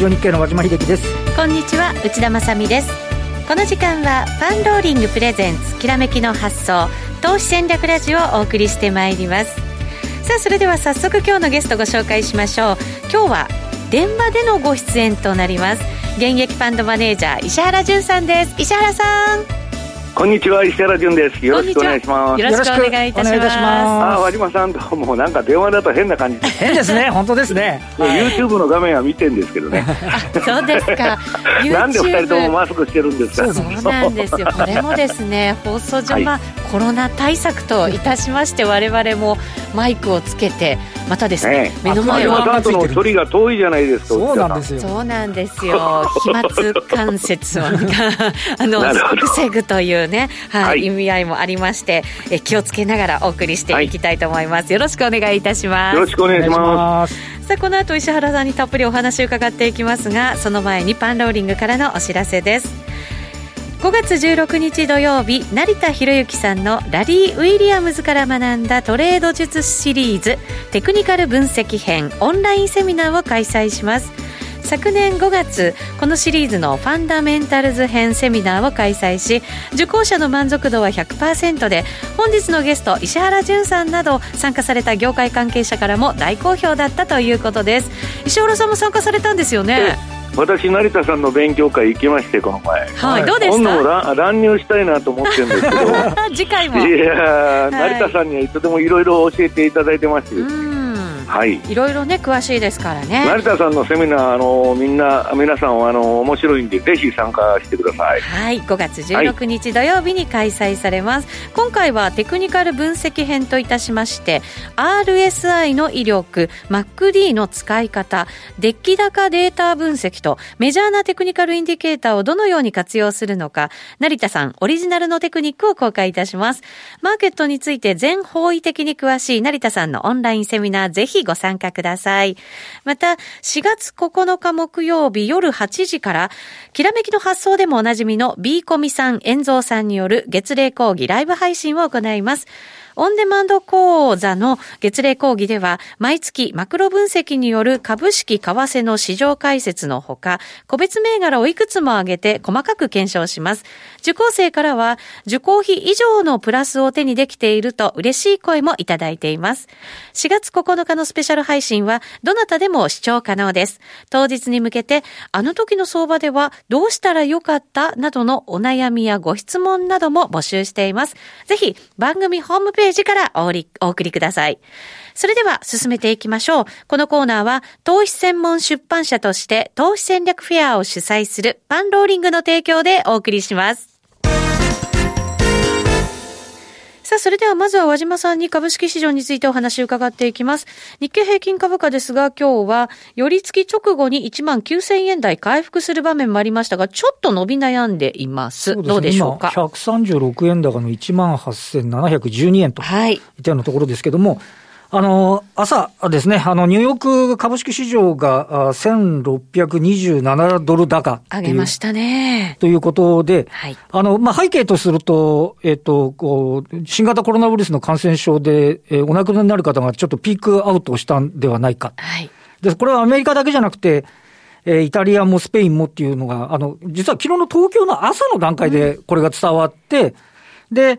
ジオ日経の和島秀樹です。こんにちは内田まさです。この時間はファンローリングプレゼンツきらめきの発想投資戦略ラジオをお送りしてまいります。さあそれでは早速今日のゲストご紹介しましょう。今日は電話でのご出演となります。現役ファンドマネージャー石原潤さんです。石原さん。こんにちは石原潤です。よろしくお願いします。よろしくお願いいたします。あ和島さんともなんか電話だと変な感じ変ですね。本当ですね、はい、YouTube の画面は見てんですけどね。そうですか。なんで二人ともマスクしてるんですか？そうなんですよ。これもですね放送上、はい、まあコロナ対策といたしまして我々もマイクをつけてまたですね、ね目の前をさんとの距離が遠いじゃないですかそうなんですよ。そうなんですよ。飛沫関節をあの防ぐというね、はい、はい、意味合いもありましてえ気をつけながらお送りしていきたいと思います、はい、よろしくお願いいたします。よろしくお願いします。さあこの後石原さんにたっぷりお話を伺っていきますがその前にパンローリングからのお知らせです。5月16日土曜日成田博之さんのラリー・ウィリアムズから学んだトレード術シリーズテクニカル分析編オンラインセミナーを開催します昨年5月このシリーズのファンダメンタルズ編セミナーを開催し受講者の満足度は100%で本日のゲスト石原潤さんなど参加された業界関係者からも大好評だったということです。石原さんも参加されたんですよね？私成田さんの勉強会行きましてこの前はいどうですか今度も乱入したいなと思ってるんですけど。次回も。いや、はい、成田さんにはいつでもいろいろ教えていただいてますねはい、いろいろね詳しいですからね。成田さんのセミナーあのみんな皆さんあの面白いんでぜひ参加してください。はい。5月16日土曜日に開催されます、はい、今回はテクニカル分析編といたしまして RSI の威力 MacD の使い方デッキ高データ分析とメジャーなテクニカルインディケーターをどのように活用するのか成田さんオリジナルのテクニックを公開いたします。マーケットについて全方位的に詳しい成田さんのオンラインセミナーぜひご参加ください。また、4月9日木曜日夜8時から、きらめきの発想でもおなじみの B コミさん、遠蔵さんによる月齢講義ライブ配信を行います。オンデマンド講座の月例講義では、毎月マクロ分析による株式為替の市場解説のほか、個別銘柄をいくつも挙げて細かく検証します。受講生からは、受講費以上のプラスを手にできていると嬉しい声もいただいています。4月9日のスペシャル配信は、どなたでも視聴可能です。当日に向けて、あの時の相場ではどうしたらよかった？などのお悩みやご質問なども募集しています。ぜひ、番組ホームページページからお送りください。それでは進めていきましょう。このコーナーは投資専門出版社として投資戦略フェアを主催するパンローリングの提供でお送りします。さあ、それではまずは和島さんに株式市場についてお話を伺っていきます。日経平均株価ですが、今日は、寄り付き直後に1万9000円台回復する場面もありましたが、ちょっと伸び悩んでいます。うすね、どうでしょうか？136円高の1万8712円といったようなところですけども、はいあの、朝ですね、あの、ニューヨーク株式市場が1627ドル高。上げましたね。ということで、はい、あの、まあ、背景とすると、えっ、と、こう、新型コロナウイルスの感染症で、えー、お亡くなりになる方がちょっとピークアウトしたんではないか。はい。で、これはアメリカだけじゃなくて、えー、イタリアもスペインもっていうのが、あの、実は昨日の東京の朝の段階でこれが伝わって、うん、で、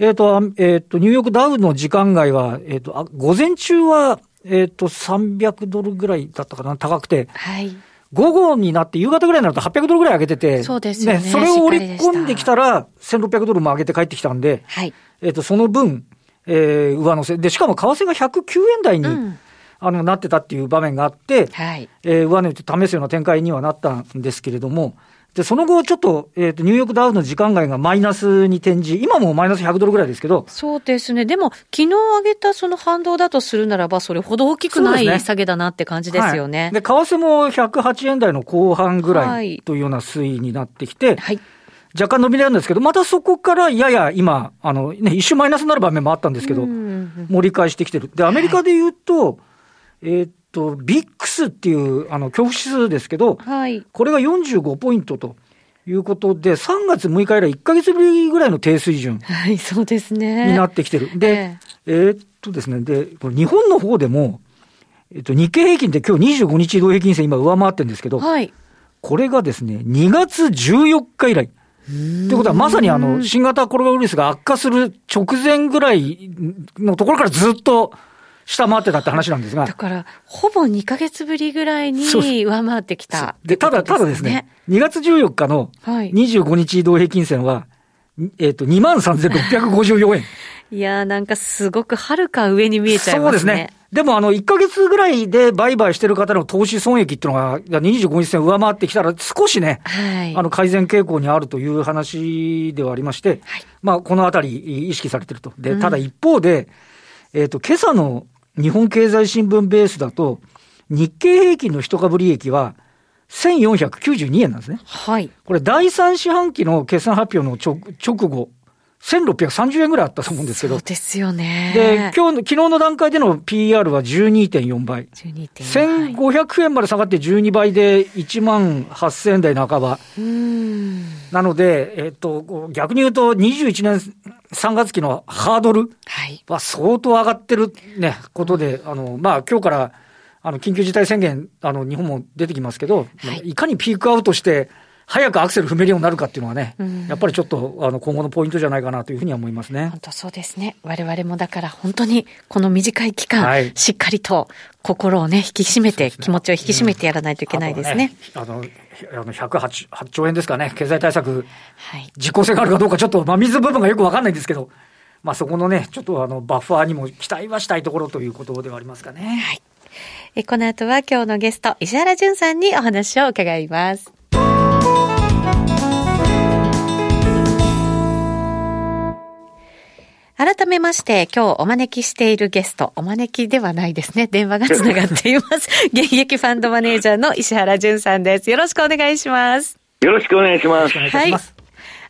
えっ、ー、と、えっ、ー、と、ニューヨークダウの時間外は、えっ、ー、と、あ午前中は、えっ、と、300ドルぐらいだったかな、高くて。はい。午後になって夕方ぐらいになると800ドルぐらい上げてて。そうですね。ねそれを織り込んできたら、1600ドルも上げて帰ってきたんで。はい。えっ、と、その分、えー、上乗せ。で、しかも為替が109円台に、うん、あの、なってたっていう場面があって、はい。えー、上値と試すような展開にはなったんですけれども、で、その後、ちょっと、えっ、ー、と、ニューヨークダウの時間外がマイナスに転じ、今もマイナス100ドルぐらいですけど。そうですね。でも、昨日上げたその反動だとするならば、それほど大きくない下げだなって感じですよね。で、ねはい、為替も108円台の後半ぐらいというような推移になってきて、はい。若干伸び悩んですけど、またそこからやや今、あの、ね、一瞬マイナスになる場面もあったんですけど、盛り返してきてる。で、アメリカで言うと、はい、えー、っと、ビックスっていう、あの、恐怖指数ですけど、はい。これが45ポイントと。いうことで、3月6日以来1か月ぶりぐらいの低水準。はい、そうですね。になってきてる。で、えー、っとですね、で、日本の方でも、えっと、日経平均って今日25日移動平均線今上回ってるんですけど、はい、これがですね、2月14日以来。ってことは、まさにあの、新型コロナウイルスが悪化する直前ぐらいのところからずっと下回ってたって話なんですが。だから、ほぼ2ヶ月ぶりぐらいに上回ってきたで、ただ、ただですね、2月14日の25日移動平均線は、えっ、と、23,654円。いやーなんかすごくはるか上に見えちゃいますね。そうですね。でもあの、1ヶ月ぐらいで売買してる方の投資損益っていうのが、25日線上回ってきたら、少しね、はい、あの、改善傾向にあるという話ではありまして、はい、まあ、このあたり意識されてると。で、ただ一方で、うん、えっ、ー、と、今朝の日本経済新聞ベースだと、日経平均の一株利益は、1492円なんですね。はい。これ、第3四半期の決算発表の直後1630円ぐらいあったと思うんですけど。そうですよね。で、今日の、昨日の段階での PR は12.4倍。12.4倍。1500円まで下がって12倍で1万8000円台半ば。なので、えっと、逆に言うと21年3月期のハードルは相当上がってるね、ことで、あの、まあ今日から、あの、緊急事態宣言、あの、日本も出てきますけど、はい、いかにピークアウトして、早くアクセル踏めるようになるかっていうのはね、うん、やっぱりちょっとあの今後のポイントじゃないかなというふうには思いますね。本当そうですね。我々もだから本当にこの短い期間、はい、しっかりと心をね、引き締めて、ね、気持ちを引き締めてやらないといけないですね。あの、ね、あの、108 8兆円ですかね、経済対策、はい、実効性があるかどうかちょっと、まあ、水部分がよくわかんないんですけど、まあ、そこのね、ちょっとあの、バッファーにも期待はしたいところということではありますかね。はい。えこの後は今日のゲスト、石原淳さんにお話を伺います。改めまして、今日お招きしているゲスト、お招きではないですね。電話がつながっています。現役ファンドマネージャーの石原淳さんです。よろしくお願いします。よろしくお願いします。はい。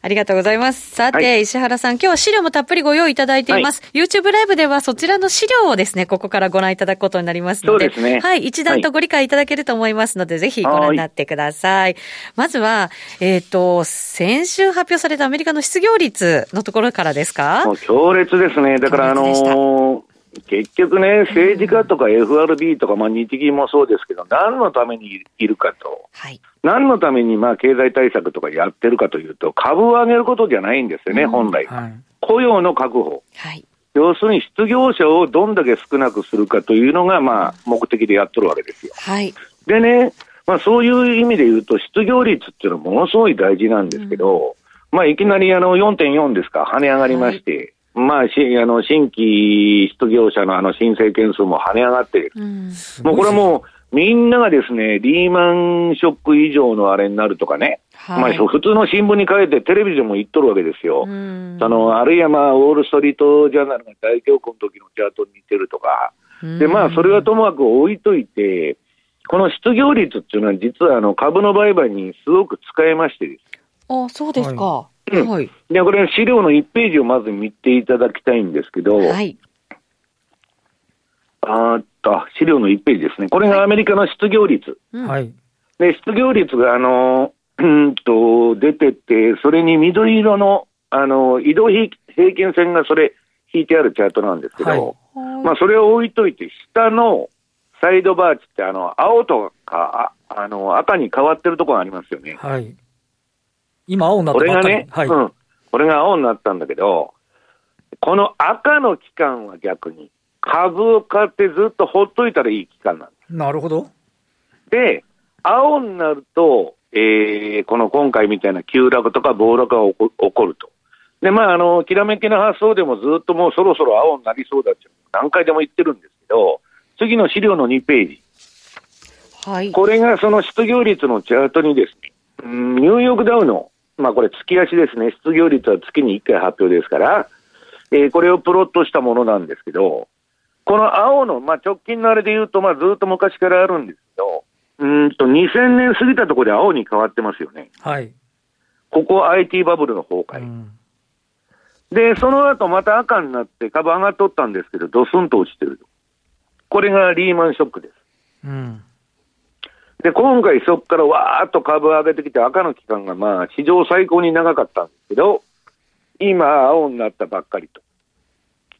ありがとうございます。さて、はい、石原さん、今日は資料もたっぷりご用意いただいています。はい、YouTube ライブではそちらの資料をですね、ここからご覧いただくことになりますので、でね、はい、一段とご理解いただけると思いますので、はい、ぜひご覧になってください。まずは、えっ、ー、と、先週発表されたアメリカの失業率のところからですか？強烈ですね。だからあのー結局ね、政治家とか FRB とか、まあ、日銀もそうですけど、何のためにいるかと、はい、何のためにまあ経済対策とかやってるかというと、株を上げることじゃないんですよね、うん、本来、は。い、雇用の確保、はい、要するに失業者をどんだけ少なくするかというのが、まあ、目的でやっとるわけですよ。はい、でね、まあ、そういう意味で言うと、失業率っていうのはものすごい大事なんですけど、うん、まあ、いきなりあの4.4ですか、跳ね上がりまして、まあ、しあの新規失業者のあの申請件数も跳ね上がって、うん、もうこれもう、みんながですね、リーマンショック以上のあれになるとかね、はい、まあ、普通の新聞に書いてテレビでも言っとるわけですよ。うん、あのあるいはまあ、ウォール・ストリート・ジャーナルが大恐慌の時のチャートに似てるとか、で、まあ、それはともかく置いといて、この失業率っていうのは実はあの株の売買にすごく使えましてです。あ、そうですか。はいうん、はい。で、これ資料の1ページをまず見ていただきたいんですけど、はい。あっと、資料の1ページですね。これがアメリカの失業率。はい。で、失業率が、あの、うんと、出てて、それに緑色の、あの、移動平均線がそれ、引いてあるチャートなんですけど、はい、まあ、それを置いといて、下のサイドバーチって、あの、青とか、あの、赤に変わってるところがありますよね。はい。今青になったこれがね、はい、うん。これが青になったんだけど、この赤の期間は逆に、株を買ってずっとほっといたらいい期間なんです。なるほど。で、青になると、えー、この今回みたいな急落とか暴落が起こると。で、まあ、あの、きらめきな発想でもずっともうそろそろ青になりそうだって何回でも言ってるんですけど、次の資料の2ページ。はい。これがその失業率のチャートにですね、ニューヨークダウのまあこれ月足ですね、失業率は月に1回発表ですから、えー、これをプロットしたものなんですけど、この青の、まあ、直近のあれで言うと、まあ、ずっと昔からあるんですけど、うんと2000年過ぎたところで青に変わってますよね。はい。ここ IT バブルの崩壊。うん、で、その後また赤になって株上がっとったんですけど、ドスンと落ちてると。これがリーマンショックです。うん。で、今回そこからわーっと株上げてきて赤の期間がまあ史上最高に長かったんですけど、今青になったばっかりと。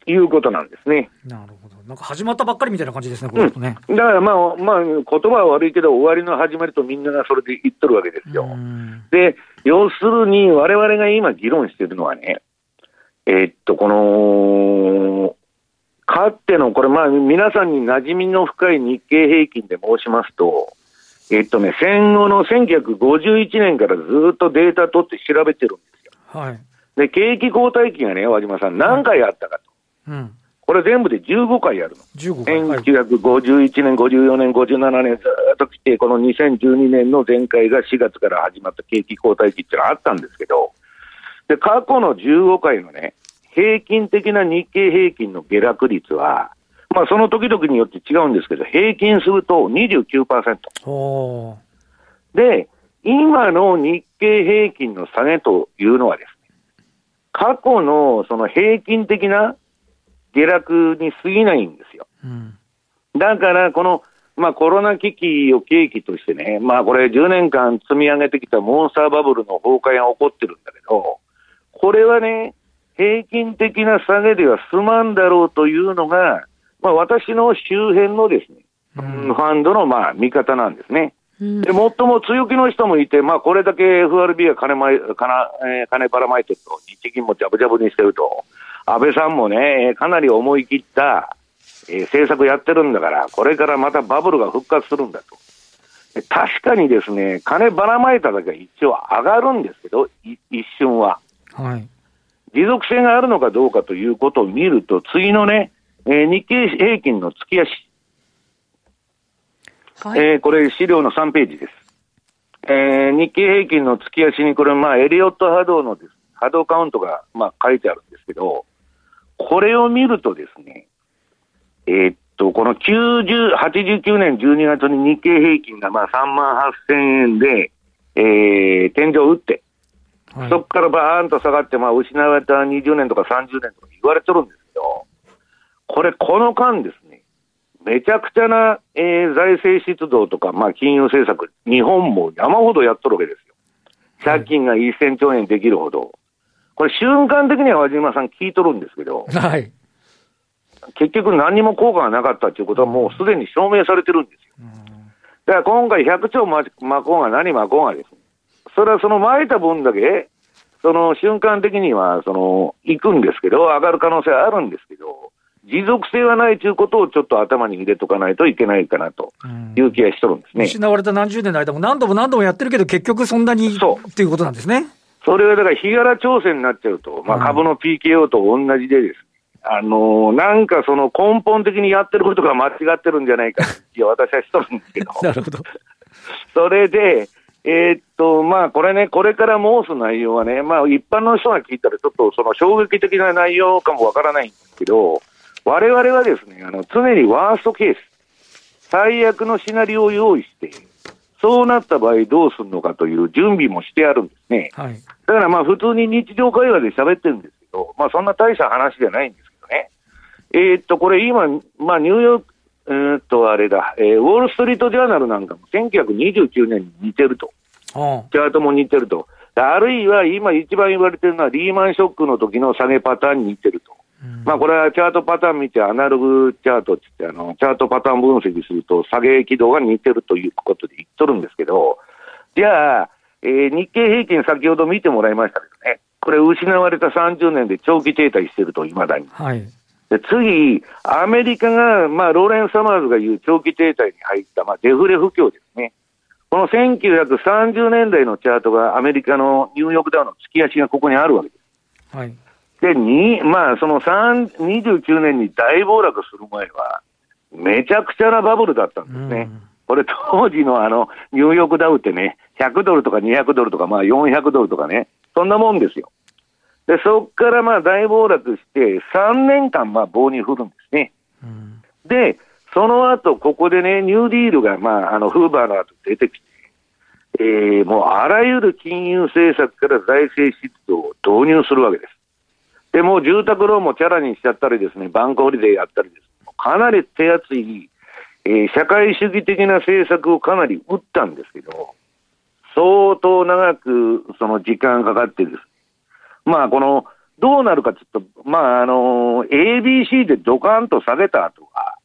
いうことなんですね。なるほど。なんか始まったばっかりみたいな感じですね、これね。うん、だからまあ、まあ、言葉は悪いけど、終わりの始まりとみんながそれで言っとるわけですよ。で、要するに、我々が今議論しているのはね、えー、っと、この、かつての、これまあ、皆さんに馴染みの深い日経平均で申しますと、えっとね、戦後の1951年からずっとデータ取って調べてるんですよ。はい。で、景気後退期がね、和島さん、何回あったかと。うん。これ全部で15回やるの。15回。1951年、54年、57年、ずっと来て、この2012年の前回が4月から始まった景気後退期っていうのはあったんですけど、で、過去の15回のね、平均的な日経平均の下落率は、まあ、その時々によって違うんですけど、平均すると29%。で、今の日経平均の下げというのはですね、過去のその平均的な下落に過ぎないんですよ。うん、だから、この、まあ、コロナ危機を契機としてね、まあ、これ10年間積み上げてきたモンスターバブルの崩壊が起こってるんだけど、これはね、平均的な下げでは済まんだろうというのが、まあ、私の周辺のですね、うん、ファンドのまあ見方なんですね。うん、で、最も強気の人もいて、まあ、これだけ FRB が金まい、金、えー、金ばらまいてると、日銀もジャブジャブにしてると、安倍さんもね、かなり思い切った、えー、政策やってるんだから、これからまたバブルが復活するんだと。確かにですね、金ばらまいただけは一応上がるんですけど、一瞬は。はい。持続性があるのかどうかということを見ると、次のね、えー、日経平均の月足。はい、えー、これ資料の3ページです。えー、日経平均の月足にこれ、まあ、エリオット波動のです、波動カウントが、まあ、書いてあるんですけど、これを見るとですね、えー、っと、この90、89年12月に日経平均がまあ3万8000円で、えー、天井を打って、はい、そこからバーンと下がって、まあ、失われた20年とか30年とか言われてるんですけど、これ、この間ですね、めちゃくちゃな、えー、財政出動とか、まあ、金融政策、日本も山ほどやっとるわけですよ。借金が1000兆円できるほど。これ、瞬間的には和島さん聞いとるんですけど、はい。結局何にも効果がなかったということはもうすでに証明されてるんですよ。だから今回100兆まこうが何まこうがですね、それはその巻いた分だけ、その瞬間的には、その、行くんですけど、上がる可能性はあるんですけど、持続性はないということをちょっと頭に入れとかないといけないかなという気がしとるんですね。失われた何十年の間も何度も何度もやってるけど、結局そんなにそうっていうことなんですね。それはだから日柄調整になっちゃうと、まあ、株の PKO と同じでですね、あのー、なんかその根本的にやってることが間違ってるんじゃないかって私はしとるんですけど。なるほど。それで、えー、っと、まあ、これね、これから申す内容はね、まあ、一般の人が聞いたら、ちょっとその衝撃的な内容かもわからないんですけど、我々はですね、あの、常にワーストケース、最悪のシナリオを用意して、そうなった場合どうするのかという準備もしてあるんですね。はい。だからまあ、普通に日常会話で喋ってるんですけど、まあ、そんな大した話じゃないんですけどね。えー、っと、これ今、まあ、ニューヨーク、えー、っと、あれだ、えー、ウォール・ストリート・ジャーナルなんかも1929年に似てると。チャートも似てると。あるいは今一番言われてるのはリーマンショックの時の下げパターンに似てると。うん、まあこれはチャートパターン見てアナログチャートって言ってあの、チャートパターン分析すると下げ軌道が似てるということで言っとるんですけど、じゃあ、えー、日経平均先ほど見てもらいましたけどね、これ失われた30年で長期停滞してると、いまだに。はい。で次、アメリカが、まあ、ローレン・サマーズが言う長期停滞に入った、まあ、デフレ不況ですね。この1930年代のチャートがアメリカのニューヨークダウの月足がここにあるわけです。はい。で、に、まあ、その3、29年に大暴落する前は、めちゃくちゃなバブルだったんですね。これ当時のあの、ニューヨークダウってね、100ドルとか200ドルとか、まあ400ドルとかね、そんなもんですよ。で、そっからまあ大暴落して、3年間まあ棒に振るんですね。うん、で、その後、ここでね、ニューディールが、まあ、あの、フーバーの後出てきて、えー、もうあらゆる金融政策から財政出動を導入するわけです。で、もう住宅ローンもチャラにしちゃったりですね、バンクホリデーやったりです。かなり手厚い、えー、社会主義的な政策をかなり打ったんですけど、相当長くその時間かかってです。まあ、このどうなるかちょっと、まあ、あの、ABC でドカンと下げた後は、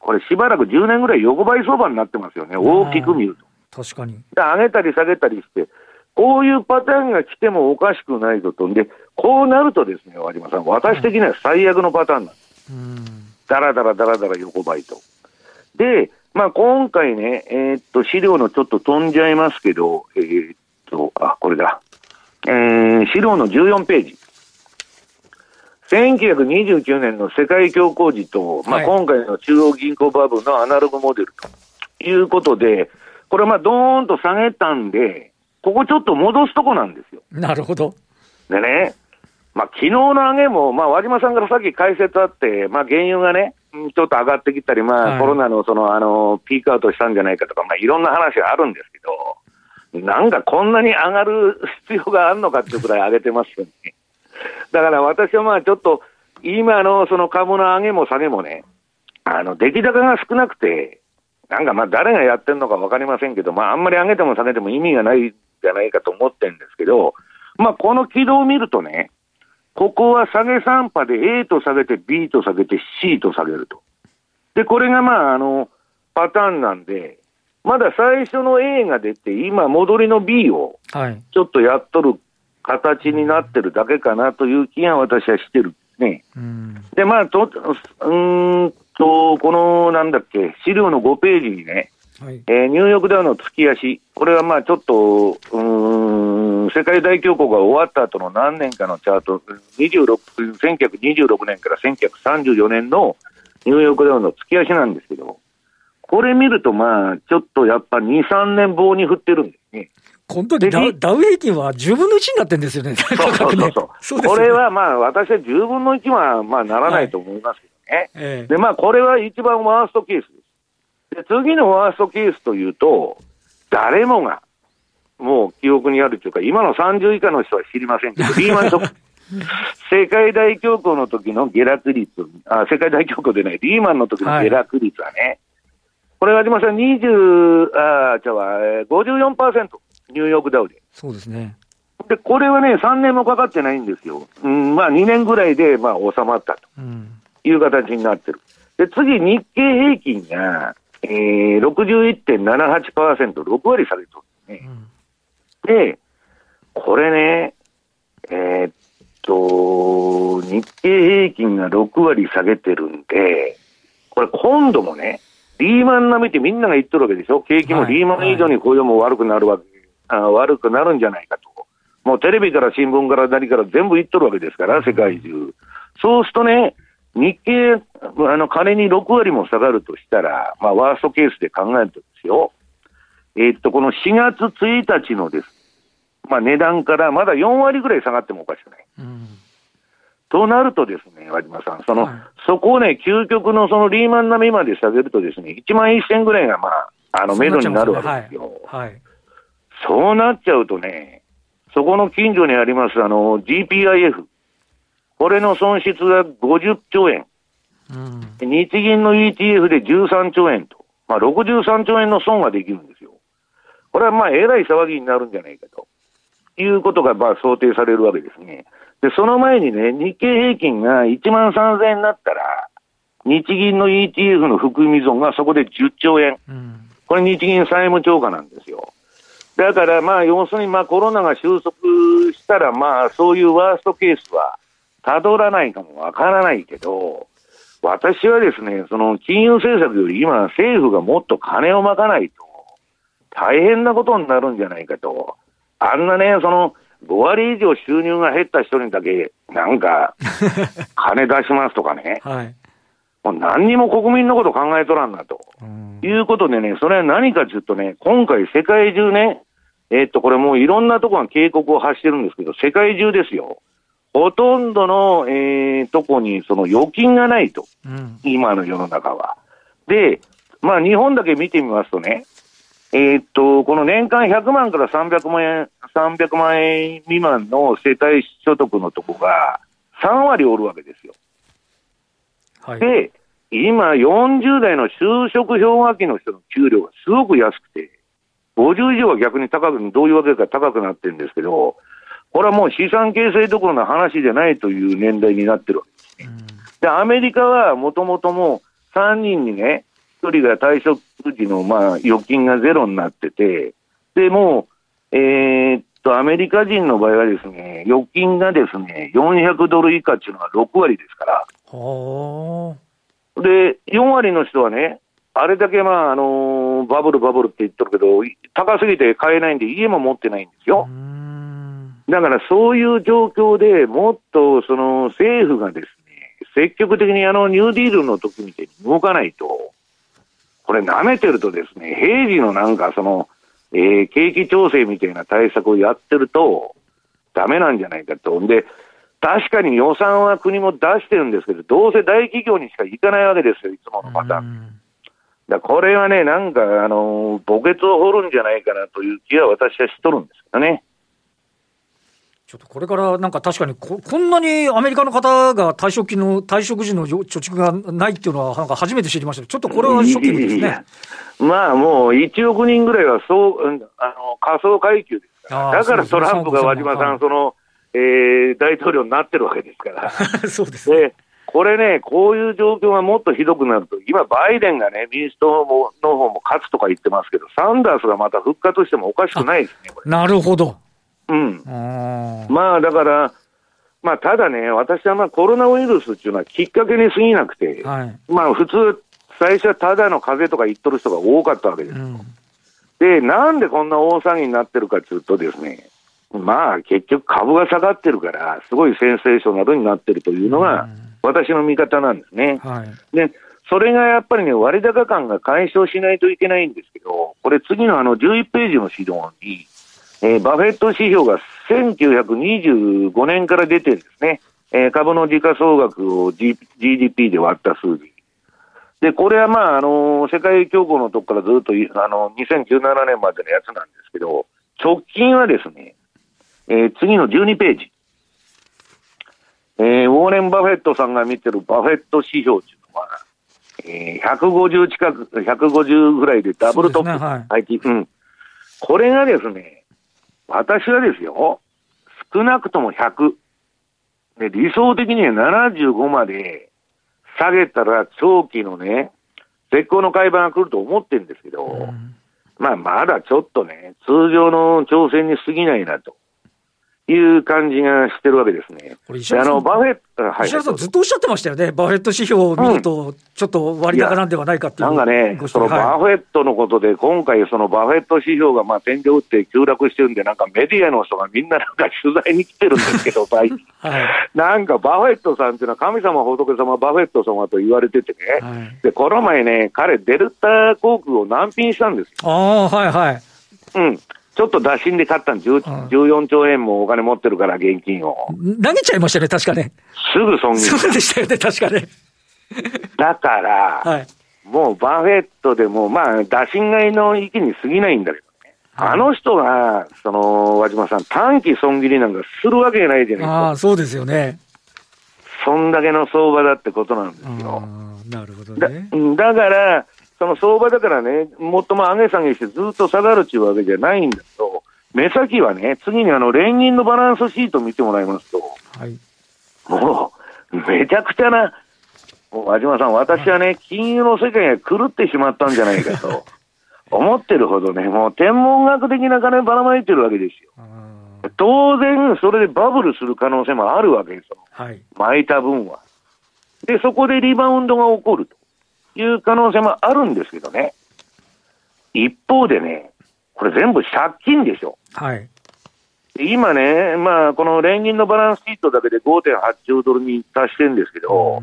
これしばらく10年ぐらい横ばい相場になってますよね、大きく見ると。確かに。上げたり下げたりして、こういうパターンが来てもおかしくないぞと。で、こうなるとですね、和島さん、私的には最悪のパターンなんです。だらだらだらだら横ばいと。で、まあ今回ね、えー、っと、資料のちょっと飛んじゃいますけど、えー、っと、あ、これだ。えー、資料の14ページ。1929年の世界恐慌時と、まあ、今回の中央銀行バブルのアナログモデルということで、これまあドーンと下げたんで、ここちょっと戻すとこなんですよ。なるほど。でね、まあ昨日の上げも、まあ和島さんからさっき解説あって、まあ原油がね、ちょっと上がってきたり、まあコロナのそのあの、ピークアウトしたんじゃないかとか、まあいろんな話があるんですけど、なんかこんなに上がる必要があるのかっていうくらい上げてますよね。だから私はまあちょっと、今のその株の上げも下げもね、あの、出来高が少なくて、なんかまあ誰がやってるのかわかりませんけど、まああんまり上げても下げても意味がないんじゃないかと思ってるんですけど、まあこの軌道を見るとね、ここは下げ3波で A と下げて B と下げて C と下げると。で、これがまああの、パターンなんで、まだ最初の A が出て、今戻りの B をちょっとやっとる形になってるだけかなという気が私はしてるね。うん、で、まあ、と、うんと、この、なんだっけ、資料の5ページにね、はい、えー、ニューヨークダウの月足、これはまあちょっと、うん、世界大恐慌が終わった後の何年かのチャート、26 1926年から1934年のニューヨークダウの月足なんですけど、これ見るとまあ、ちょっとやっぱ2、3年棒に振ってるんですね。この時ダウダウ平均は10分の1になってるんですよね、そうそうそうそう、ね、これはまあ、私は10分の1はまあならないと思いますけどね。はい、で、まあ、これは一番ワーストケースです。で、次のワーストケースというと、誰もが、もう記憶にあるというか、今の30以下の人は知りませんけど、リーマンショック。世界大恐慌の時の下落率、あ、世界大恐慌でない、リーマンの時の下落率はね、はい、これ、和島さん、20、あ、じゃあ、54%。ニューヨークダウで。そうですね。で、これはね、3年もかかってないんですよ。うん、まあ2年ぐらいで、まあ収まったという形になってる。で、次、日経平均が、えー、61.78%、6割下げとるね、うん、で、これね、えー、っと、日経平均が6割下げてるんで、これ今度もね、リーマン並みってみんなが言っとるわけでしょ？景気もリーマン以上に雇用も悪くなるわけあ悪くなるんじゃないかと。もうテレビから新聞から何から全部言っとるわけですから、世界中。そうするとね、日経、あの、金に6割も下がるとしたら、まあ、ワーストケースで考えるとですよ。えー、っと、この4月1日のです。まあ、値段からまだ4割ぐらい下がってもおかしくない。うん、となるとですね、和島さん、その、はい、そこをね、究極のそのリーマン並みまで下げるとですね、1万1000ぐらいがまあ、あの、メドになるわけですよ。はい、はいそうなっちゃうとね、そこの近所にあります、あの、GPIF。これの損失が50兆円。うん、日銀の ETF で13兆円と。まあ、63兆円の損ができるんですよ。これはまあ、えらい騒ぎになるんじゃないかと。いうことがまあ想定されるわけですね。で、その前にね、日経平均が1万3000円になったら、日銀の ETF の含み損がそこで10兆円。うん、これ日銀債務超過なんですよ。だからまあ、要するにまあコロナが収束したら、まあ、そういうワーストケースはたどらないかもわからないけど、私はですね、その金融政策より今、政府がもっと金をまかないと、大変なことになるんじゃないかと。あんなね、その、5割以上収入が減った人にだけ、なんか、金出しますとかね。はい。もう何にも国民のこと考えとらんなと。いうことでね、それは何かというとね、今回世界中ね、えー、っと、これもういろんなところが警告を発してるんですけど、世界中ですよ。ほとんどの、えー、とこにその預金がないと。うん、今の世の中は。で、まあ日本だけ見てみますとね、えー、っと、この年間100万から300万円、300万円未満の世帯所得のとこが3割おるわけですよ。はい、で、今40代の就職氷河期の人の給料がすごく安くて、50以上は逆に高く、どういうわけか高くなってるんですけど、これはもう資産形成どころの話じゃないという年代になってるわけですね。うん、で、アメリカはもともともう3人にね、1人が退職時のまあ預金がゼロになってて、で、もう、えー、っと、アメリカ人の場合はですね、預金がですね、400ドル以下っていうのは6割ですから。で、4割の人はね、あれだけまあ、あのー、バブルバブルって言ってるけど、高すぎて買えないんで家も持ってないんですよ。だからそういう状況でもっとその政府がですね、積極的にあのニューディールの時みたいに動かないと、これ舐めてるとですね、平時のなんかその、えー、景気調整みたいな対策をやってると、ダメなんじゃないかと。んで、確かに予算は国も出してるんですけど、どうせ大企業にしか行かないわけですよ、いつものパターン。だこれはね、なんか、あのー、墓穴を掘るんじゃないかなという気は私はしとるんですけどね。ちょっとこれからなんか確かにこ、こんなにアメリカの方が退職金の、退職時の貯蓄がないっていうのは、なんか初めて知りましたちょっとこれはショッキングですね。まあもう1億人ぐらいはそう、あの仮想階級ですから、だからトランプが和島さん、その、えー、大統領になってるわけですから。そうですね。これね、こういう状況がもっとひどくなると、今、バイデンがね、民主党もの方も勝つとか言ってますけど、サンダースがまた復活してもおかしくないですね、なるほど。うん。まあだから、まあただね、私はまあコロナウイルスっていうのはきっかけに過ぎなくて、はい、まあ普通、最初はただの風邪とか言っとる人が多かったわけです。うん、で、なんでこんな大騒ぎになってるかというとですね、まあ結局株が下がってるから、すごいセンセーショナルになってるというのが、私の見方なんですね。はい、で、それがやっぱりね、割高感が解消しないといけないんですけど、これ次のあの11ページの資料に、えー、バフェット指標が1925年から出てるんですね。えー、株の時価総額を、G、GDP で割った数字。で、これはまあ、あのー、世界恐慌のとこからずっと、あのー、2017年までのやつなんですけど、直近はですね、えー、次の12ページ。えー、ウォーレン・バフェットさんが見てるバフェット指標っていうのは、えー、150近く、150ぐらいでダブルトップ。ねはい、うん。これがですね、私はですよ、少なくとも100。で、理想的には75まで下げたら長期のね、絶好の買い場が来ると思ってるんですけど、うん、まあ、まだちょっとね、通常の調整に過ぎないなと。いう感じがしてるわけですね。これ石原さん、あのバフェット、はい、石原さん、ずっとおっしゃってましたよね、バフェット指標を見ると、ちょっと割高なんではないかっていう、なんかね、そのバフェットのことで、今回、そのバフェット指標がまあ天井打って急落してるんで、なんかメディアの人がみんななんか取材に来てるんですけど、はい、なんかバフェットさんっていうのは、神様、仏様、バフェット様と言われててね、はい、でこの前ね、彼、デルタ航空をナンピンしたんですよ。あはいはい。うんちょっと打診で買ったん14兆円もお金持ってるから、現金を。投げちゃいましたね、確かね。すぐ損切そうでしたよね、確かね。だから、はい、もうバフェットでも、まあ、打診買いの域に過ぎないんだけどね。はい、あの人が、その、和島さん、短期損切りなんかするわけないじゃないですか。ああ、そうですよね。そんだけの相場だってことなんですよ。なるほどね。だから、その相場だからね、もっとも上げ下げしてずっと下がるっていうわけじゃないんだけど、目先はね、次にあの連銀のバランスシート見てもらいますと、はい、もう、めちゃくちゃな、もう和島さん、私はね、金融の世界が狂ってしまったんじゃないかと 思ってるほどね、もう天文学的な金ばらまいてるわけですよ。当然、それでバブルする可能性もあるわけですよ。はい、巻いた分は。で、そこでリバウンドが起こると。いう可能性もあるんですけどね。一方でね、これ全部借金でしょ。はい。今ね、まあ、この連銀のバランスシートだけで5.8兆ドルに達してるんですけど、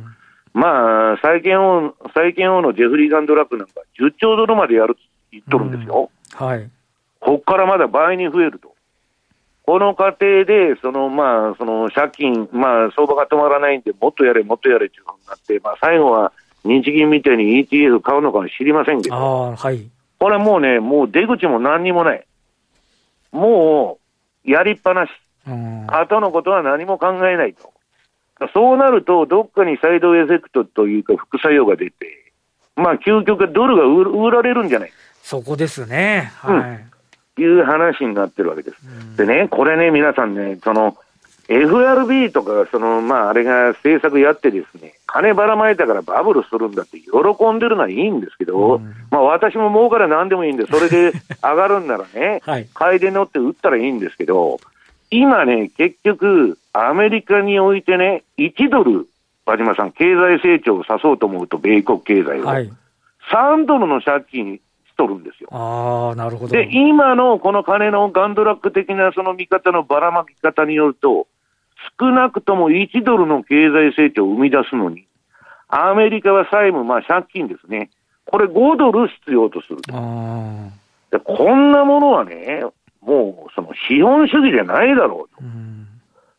うん、まあ、債券王、債券王のジェフリー・ガンドラックなんか10兆ドルまでやるって言っとるんですよ。うん、はい。ここからまだ倍に増えると。この過程で、そのまあ、その借金、まあ、相場が止まらないんで、もっとやれ、もっとやれっていうふうになって、まあ、最後は日銀みたいに ETF 買うのか知りませんけど、はい、これもうね、もう出口も何にもない。もう、やりっぱなし。後のことは何も考えないと。そうなると、どっかにサイドエフェクトというか副作用が出て、まあ、究極ドルが売られるんじゃないそこですね。はい。いう話になってるわけです。でね、これね、皆さんね、その、FRB とかその、まあ、あれが政策やってですね、金ばらまいたからバブルするんだって喜んでるのはいいんですけど、うん、まあ、私も儲から何でもいいんで、それで上がるんならね、はい、買いで乗って売ったらいいんですけど、今ね、結局、アメリカにおいてね、1ドル、和島さん、経済成長を指そうと思うと、米国経済を、はい、3ドルの借金しとるんですよ。あなるほど。で、今のこの金のガンドラック的なその見方のばらまき方によると、少なくとも1ドルの経済成長を生み出すのに、アメリカは債務、まあ借金ですね。これ5ドル必要とすると。でこんなものはね、もうその資本主義じゃないだろう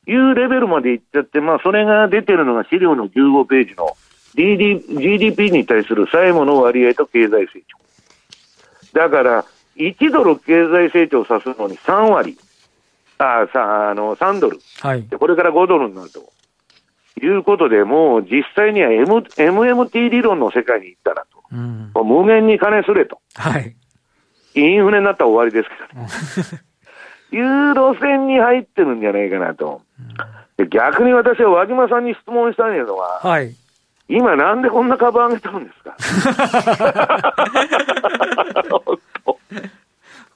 というレベルまでいっちゃって、まあそれが出てるのが資料の15ページの GDP に対する債務の割合と経済成長。だから、1ドル経済成長さすのに3割。あさあの3ドル、はい、これから5ドルになると。いうことで、もう実際には、M、MMT 理論の世界に行ったらと、うん、無限に金すれと、はい、インフレになったら終わりですけどね、いう路線に入ってるんじゃないかなと、うん、逆に私は和島さんに質問したいのは、はい、今、なんでこんな株上げたんですか？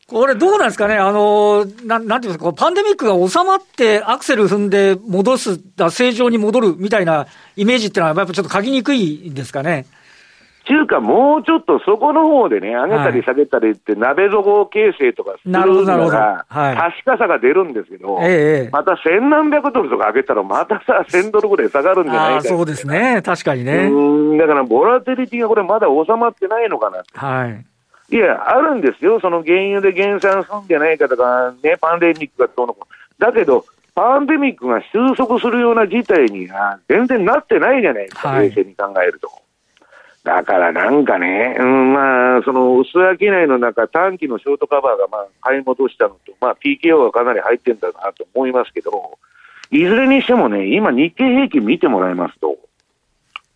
これどうなんですかね、あの、ななんていうんですか、パンデミックが収まってアクセル踏んで戻す、正常に戻るみたいなイメージっていうのは、やっぱちょっと書きにくいですかね？中華もうちょっとそこの方でね、上げたり下げたりって、鍋底形成とかするのが、確かさが出るんですけど、ええ、また千何百ドルとか上げたら、またさ、千ドルぐらい下がるんじゃないかそうですね、確かにね。だから、ボラテリティがこれ、まだ収まってないのかなはいいや、あるんですよ、その原油で減産するんじゃないかとか、ね、パンデミックがどうのこだけど、パンデミックが収束するような事態には全然なってないじゃないですか、はい、冷静に考えると。だからなんかね、うん、まあ、その薄商いの中、短期のショートカバーがまあ買い戻したのと、まあ、PKO がかなり入ってんだなと思いますけど、いずれにしてもね、今、日経平均見てもらいますと、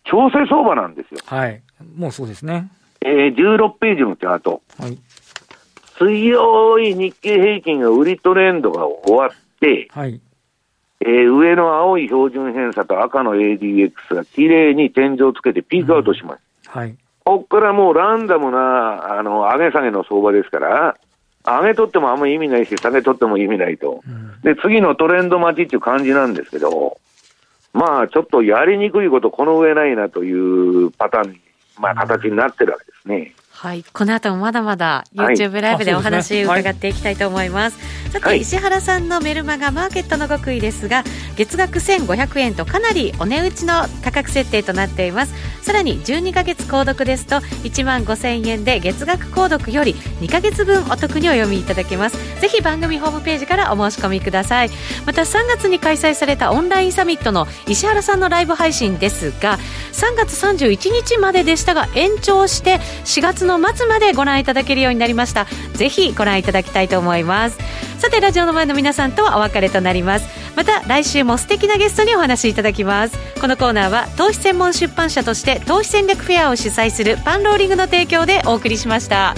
調整相場なんですよ。はい、もうそうですね。えー、16ページのチャート。はい、強い日経平均が売りトレンドが終わって、はい、えー、上の青い標準偏差と赤の ADX が綺麗に天井をつけてピークアウトします。うん、はい。ここからもうランダムな、あの、上げ下げの相場ですから、上げとってもあんまり意味ないし、下げとっても意味ないと。うん、で、次のトレンド待ちっていう感じなんですけど、まあ、ちょっとやりにくいこと、この上ないなというパターンにまあ、形になってるわけですね。はい。この後もまだまだ YouTube ライブでお話伺っていきたいと思います。はい、さて、石原さんのメルマガマーケットの極意ですが、月額1500円とかなりお値打ちの価格設定となっています。さらに12ヶ月購読ですと1万5000円で月額購読より2ヶ月分お得にお読みいただけます。ぜひ番組ホームページからお申し込みください。また3月に開催されたオンラインサミットの石原さんのライブ配信ですが、3月31日まででしたが延長して4月の末までご覧いただけるようになりました。ぜひご覧いただきたいと思います。さてラジオの前の皆さんとはお別れとなります。また来週も素敵なゲストにお話しいただきます。このコーナーは投資専門出版社として投資戦略フェアを主催するパンローリングの提供でお送りしました。